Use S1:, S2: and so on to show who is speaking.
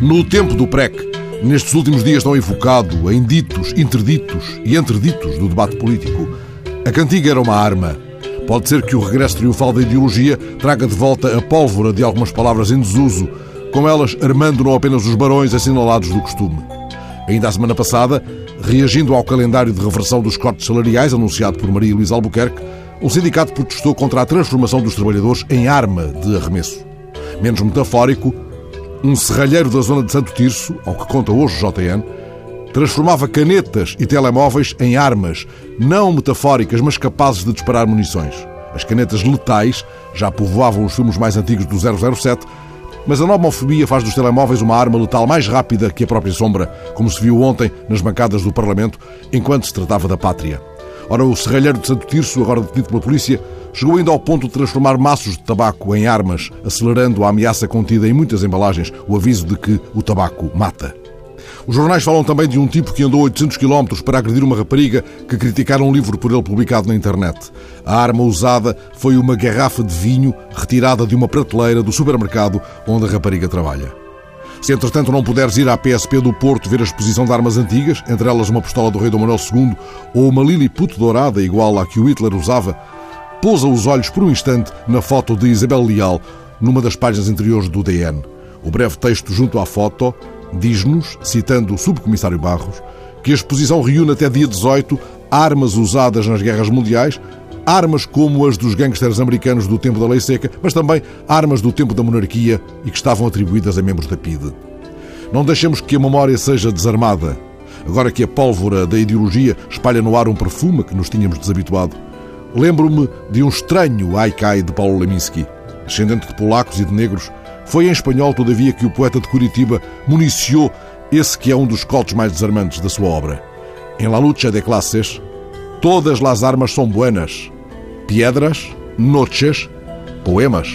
S1: No tempo do PREC, nestes últimos dias tão evocado em ditos, interditos e entreditos do debate político, a cantiga era uma arma. Pode ser que o regresso triunfal da ideologia traga de volta a pólvora de algumas palavras em desuso, com elas armando não apenas os barões assinalados do costume. Ainda a semana passada, reagindo ao calendário de reversão dos cortes salariais anunciado por Maria Luísa Albuquerque, um sindicato protestou contra a transformação dos trabalhadores em arma de arremesso. Menos metafórico, um serralheiro da zona de Santo Tirso, ao que conta hoje o JN, transformava canetas e telemóveis em armas, não metafóricas, mas capazes de disparar munições. As canetas letais já povoavam os filmes mais antigos do 007, mas a nomofobia faz dos telemóveis uma arma letal mais rápida que a própria sombra, como se viu ontem nas bancadas do Parlamento, enquanto se tratava da pátria. Ora, o serralheiro de Santo Tirso, agora detido pela polícia, chegou ainda ao ponto de transformar maços de tabaco em armas, acelerando a ameaça contida em muitas embalagens, o aviso de que o tabaco mata. Os jornais falam também de um tipo que andou 800 km para agredir uma rapariga que criticaram um livro por ele publicado na internet. A arma usada foi uma garrafa de vinho retirada de uma prateleira do supermercado onde a rapariga trabalha. Se entretanto não puderes ir à PSP do Porto ver a exposição de armas antigas, entre elas uma pistola do rei Dom Manuel II ou uma Lilliput dourada igual à que o Hitler usava, pousa os olhos por um instante na foto de Isabel Leal, numa das páginas interiores do DN. O breve texto junto à foto diz-nos, citando o subcomissário Barros, que a exposição reúne até dia 18 armas usadas nas guerras mundiais, armas como as dos gangsters americanos do tempo da Lei Seca, mas também armas do tempo da monarquia e que estavam atribuídas a membros da PIDE. Não deixemos que a memória seja desarmada, agora que a pólvora da ideologia espalha no ar um perfume que nos tínhamos desabituado. Lembro-me de um estranho haikai de Paulo Leminski, descendente de polacos e de negros. Foi em espanhol, todavia, que o poeta de Curitiba municiou esse que é um dos cotos mais desarmantes da sua obra. Em La Lucha de Classes, todas as armas são buenas. Piedras, noches, poemas.